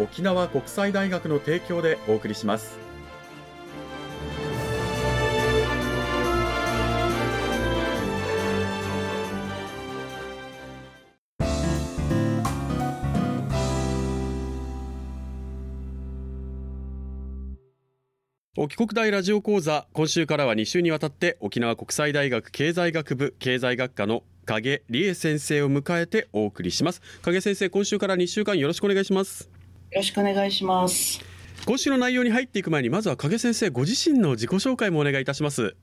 沖縄国際大学の提供でお送りします。沖国大ラジオ講座今週からは2週にわたって沖縄国際大学経済学部経済学科の影理恵先生を迎えてお送りします。影先生今週から2週間よろしくお願いします。ろしくお願いします。今週の内容に入っていく前にまずは影先生ご自身の自己紹介もお願いいたします。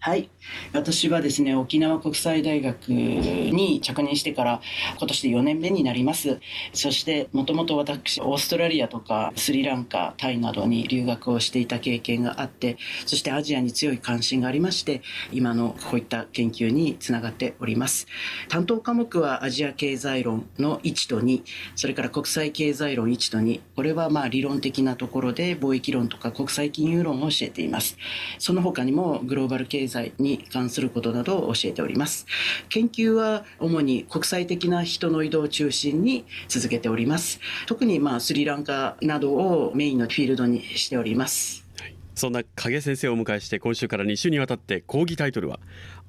はい。私はですね沖縄国際大学に着任してから今年で4年目になります。そしてもともと私オーストラリアとかスリランカタイなどに留学をしていた経験があってそしてアジアに強い関心がありまして今のこういった研究につながっております。担当科目はアジア経済論の1と2それから国際経済論1と2これはまあ理論的なところで貿易論とか国際金融論を教えています。その他にもグローバル経済済に関することなどを教えております。研究は主に国際的な人の移動を中心に続けております。特にまあスリランカなどをメインのフィールドにしております。そんな影先生をお迎えして今週から2週にわたって講義タイトルは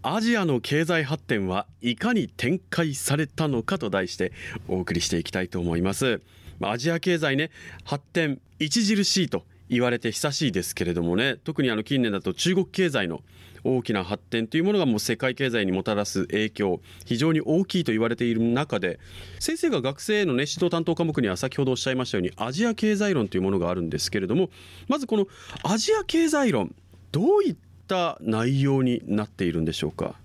アジアの経済発展はいかに展開されたのかと題してお送りしていきたいと思います。アジア経済ね発展著しいと言われて久しいですけれどもね特にあの近年だと中国経済の大きな発展というものがもう世界経済にもたらす影響非常に大きいと言われている中で先生が学生への、ね、指導担当科目には先ほどおっしゃいましたようにアジア経済論というものがあるんですけれどもまずこのアジア経済論どういった内容になっているんでしょうか？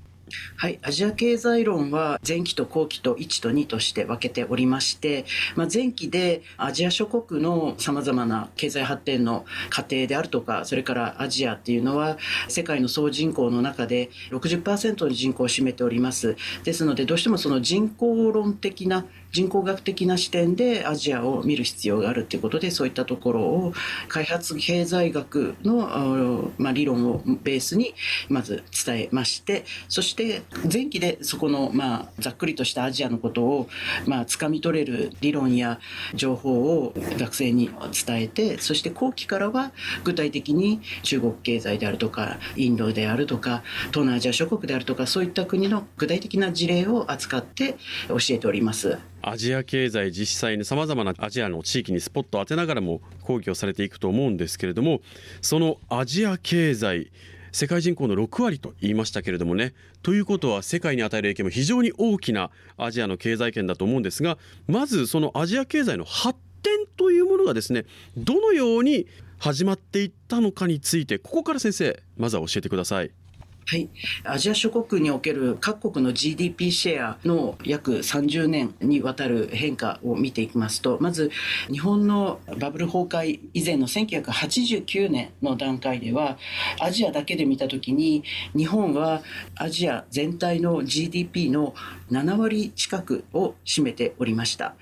はい、アジア経済論は前期と後期と1と2として分けておりまして、まあ、前期でアジア諸国のさまざまな経済発展の過程であるとかそれからアジアっていうのは世界の総人口の中で60%の人口を占めております。ですのでどうしてもその人口論的な人口学的な視点でアジアを見る必要があるということでそういったところを開発経済学の、まあ、理論をベースにまず伝えましてそして前期でそこの、まあ、ざっくりとしたアジアのことを、まあ、掴み取れる理論や情報を学生に伝えてそして後期からは具体的に中国経済であるとかインドであるとか東南アジア諸国であるとかそういった国の具体的な事例を扱って教えております。アジア経済実際にさまざまなアジアの地域にスポットを当てながらも講義をされていくと思うんですけれどもそのアジア経済世界人口の6割と言いましたけれどもねということは世界に与える影響も非常に大きなアジアの経済圏だと思うんですがまずそのアジア経済の発展というものがですねどのように始まっていったのかについてここから先生まずは教えてください。はい、アジア諸国における各国の GDP シェアの約30年にわたる変化を見ていきますとまず日本のバブル崩壊以前の1989年の段階ではアジアだけで見た時に日本はアジア全体の GDP の7割近くを占めておりました。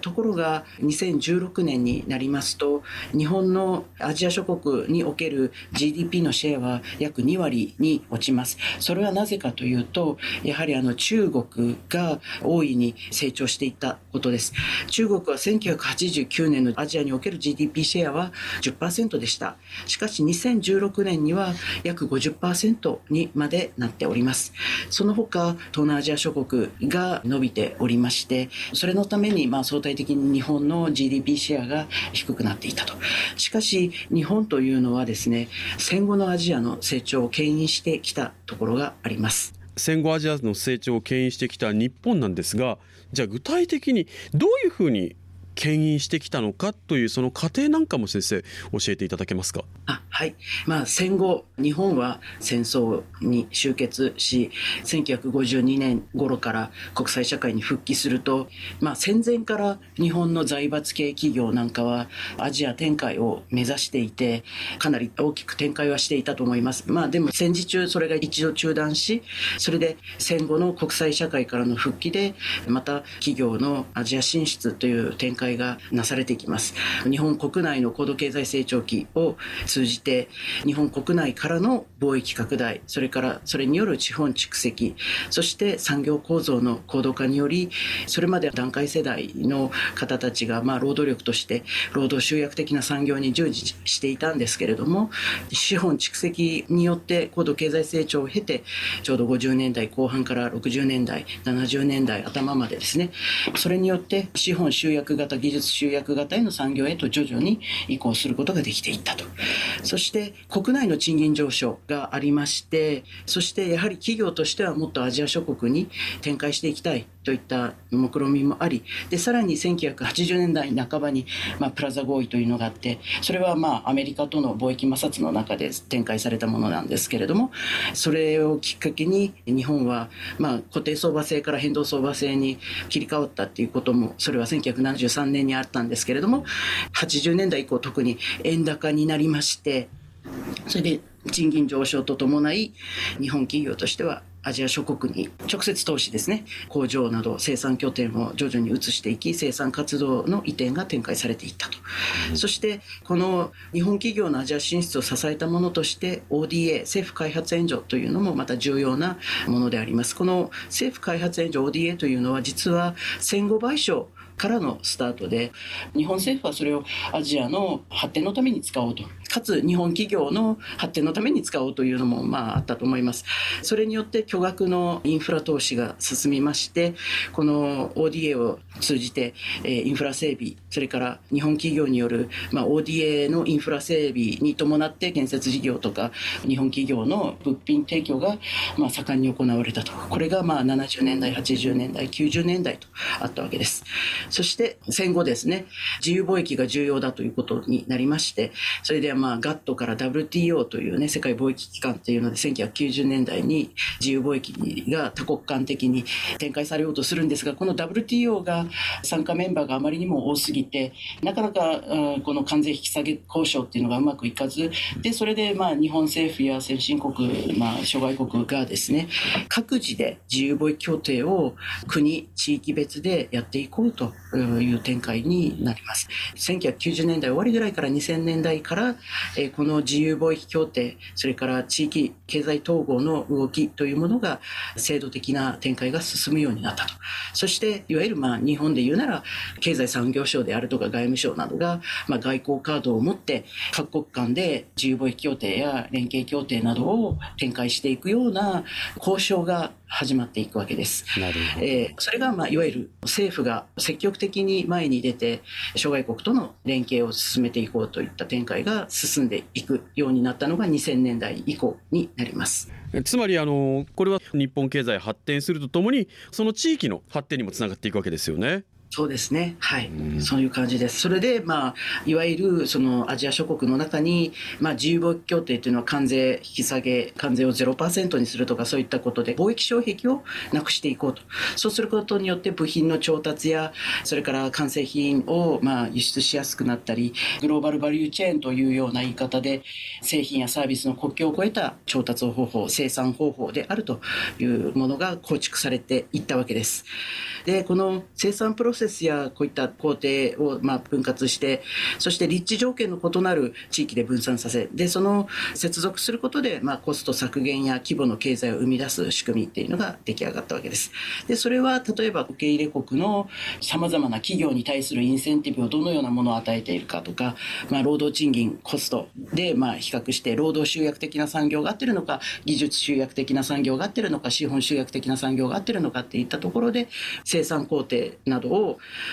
ところが2016年になりますと日本のアジア諸国における GDP のシェアは約2割に落ちます。それはなぜかというと、やはりあの中国が大いに成長していったことです。中国は1989年のアジアにおける GDP シェアは10%でした。しかし2016年には約50%にまでなっております。その他、東南アジア諸国が伸びておりまして、それのためにまあ相対的に日本の GDP シェアが低くなっていたと。しかし、日本というのはですね、戦後のアジアの成長を牽引してきたところがあります。戦後アジアの成長を牽引してきた日本なんですがじゃあ具体的にどういうふうに牽引してきたのかというその過程なんかも先生教えていただけますか？あはい。まあ戦後日本は戦争に終結し1952年頃から国際社会に復帰すると、まあ、戦前から日本の財閥系企業なんかはアジア展開を目指していてかなり大きく展開はしていたと思います。まあでも戦時中それが一度中断しそれで戦後の国際社会からの復帰でまた企業のアジア進出という展開がなされていきます。日本国内の高度経済成長期を通じて日本国内からの貿易拡大それからそれによる資本蓄積そして産業構造の高度化によりそれまで段階世代の方たちがまあ労働力として労働集約的な産業に従事していたんですけれども資本蓄積によって高度経済成長を経てちょうど50年代後半から60年代70年代頭までですねそれによって資本集約型技術集約型への産業へと徐々に移行することができていったと。そして国内の賃金上昇がありまして、そしてやはり企業としてはもっとアジア諸国に展開していきたい。といった目論みもあり、で、さらに1980年代半ばに、まあ、プラザ合意というのがあって、それはまあアメリカとの貿易摩擦の中で展開されたものなんですけれども、それをきっかけに日本はまあ固定相場制から変動相場制に切り替わったっていうことも、それは1973年年にあったんですけれども80年代以降特に円高になりましてそれで賃金上昇とともない日本企業としてはアジア諸国に直接投資ですね。工場など生産拠点を徐々に移していき生産活動の移転が展開されていったと、うん、そしてこの日本企業のアジア進出を支えたものとして ODA 政府開発援助というのもまた重要なものであります。この政府開発援助 ODA というのは実は戦後賠償からのスタートで日本政府はそれをアジアの発展のために使おうとかつ日本企業の発展のために使おうというのもまああったと思います。それによって巨額のインフラ投資が進みましてこの ODA を通じてインフラ整備それから日本企業によるまあ ODA のインフラ整備に伴って建設事業とか日本企業の物品提供がまあ盛んに行われたと。これがまあ70年代80年代90年代とあったわけです。そして戦後ですね自由貿易が重要だということになりましてそれでまあ GATT から WTO というね世界貿易機関というので1990年代に自由貿易が多国間的に展開されようとするんですがこの WTO が参加メンバーがあまりにも多すぎてなかなかこの関税引き下げ交渉っていうのがうまくいかずでそれでまあ日本政府や先進国、まあ、諸外国がですね各自で自由貿易協定を国地域別でやっていこうという展開になります。1990年代終わりぐらいから2000年代から、えこの自由貿易協定、それから地域経済統合の動きというものが制度的な展開が進むようになったと。そして、いわゆるまあ日本で言うなら、経済産業省であるとか外務省などが、ま、外交カードを持って各国間で自由貿易協定や連携協定などを展開していくような交渉が始まっていくわけです。なるほどえー、それが、まあ、いわゆる政府が積極的に前に出て諸外国との連携を進めていこうといった展開が進んでいくようになったのが2000年代以降になります。つまりあのこれは日本経済発展するとともにその地域の発展にもつながっていくわけですよね。そうですね。はい。うん、そういう感じです。それで、まあ、いわゆる、その、アジア諸国の中に、まあ、自由貿易協定というのは関税引き下げ、関税を0%にするとか、そういったことで、貿易障壁をなくしていこうと。そうすることによって、部品の調達や、それから完成品を、まあ、輸出しやすくなったり、グローバルバリューチェーンというような言い方で、製品やサービスの国境を越えた調達方法、生産方法であるというものが構築されていったわけです。で、この生産プロセセスやこういった工程をま分割してそして立地条件の異なる地域で分散させでその接続することでまコスト削減や規模の経済を生み出す仕組みっていうのが出来上がったわけです。でそれは例えば受け入れ国のさまざまな企業に対するインセンティブをどのようなものを与えているかとか、まあ、労働賃金コストでま比較して労働集約的な産業が合ってるのか技術集約的な産業が合ってるのか資本集約的な産業が合ってるのかっていったところで生産工程などを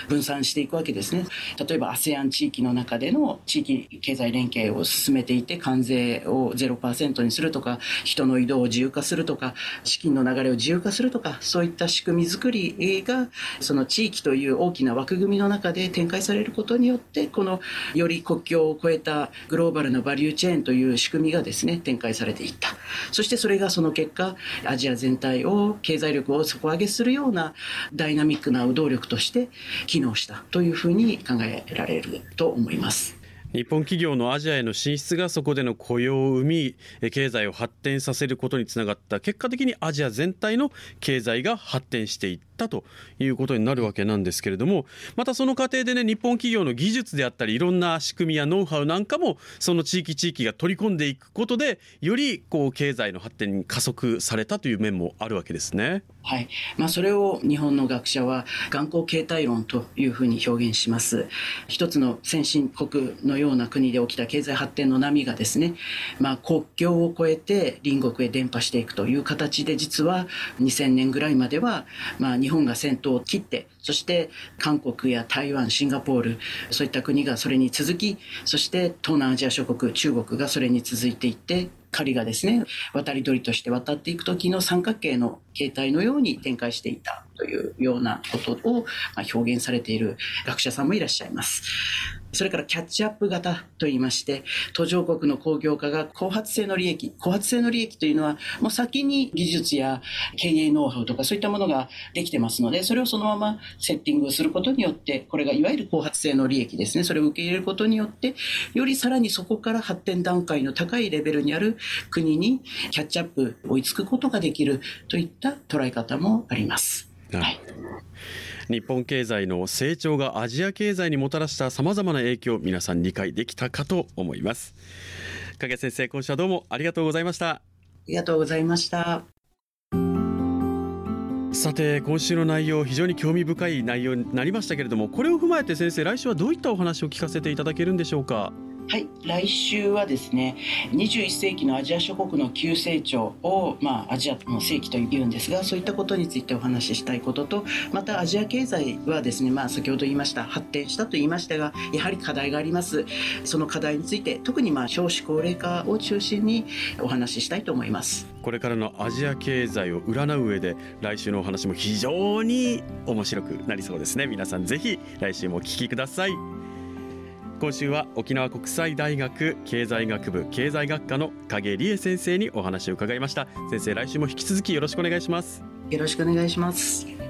分散していくわけですね。例えば ASEAN 地域の中での地域経済連携を進めていて関税を0%にするとか人の移動を自由化するとか資金の流れを自由化するとかそういった仕組み作りがその地域という大きな枠組みの中で展開されることによってこのより国境を越えたグローバルなバリューチェーンという仕組みがですね展開されていったそしてそれがその結果アジア全体を経済力を底上げするようなダイナミックな動力として機能したというふうに考えられると思います。日本企業のアジアへの進出がそこでの雇用を生み経済を発展させることにつながった結果的にアジア全体の経済が発展していったったということになるわけなんですけれどもまたその過程でね日本企業の技術であったりいろんな仕組みやノウハウなんかもその地域地域が取り込んでいくことでよりこう経済の発展に加速されたという面もあるわけですね。はいまあ、それを日本の学者は眼光形態論というふうに表現します。一つの先進国のような国で起きた経済発展の波がですね、まあ、国境を越えて隣国へ伝播していくという形で実は2000年ぐらいまでは、まあ、日本が先頭を切ってそして韓国や台湾シンガポールそういった国がそれに続きそして東南アジア諸国中国がそれに続いていって狩りがですね渡り鳥として渡っていく時の三角形の形態のように展開していたというようなことを表現されている学者さんもいらっしゃいます。それからキャッチアップ型といいまして、途上国の工業化が後発性の利益、後発性の利益というのは、もう先に技術や経営ノウハウとかそういったものができてますので、それをそのままセッティングすることによって、これがいわゆる後発性の利益ですね。それを受け入れることによって、よりさらにそこから発展段階の高いレベルにある国にキャッチアップ追いつくことができるといった捉え方もあります。はい、日本経済の成長がアジア経済にもたらしたさまざまな影響皆さん理解できたかと思います。影先生今週はどうもありがとうございました。ありがとうございました。さて今週の内容非常に興味深い内容になりましたけれどもこれを踏まえて先生来週はどういったお話を聞かせていただけるんでしょうか？はい、来週はですね21世紀のアジア諸国の急成長を、まあ、アジアの世紀というんですがそういったことについてお話ししたいこととまたアジア経済はですね、まあ、先ほど言いました発展したと言いましたがやはり課題があります。その課題について特にまあ少子高齢化を中心にお話ししたいと思います。これからのアジア経済を占う上で来週のお話も非常に面白くなりそうですね。皆さんぜひ来週もお聞きください。今週は沖縄国際大学経済学部経済学科の影理恵先生にお話を伺いました。先生来週も引き続きよろしくお願いします。よろしくお願いします。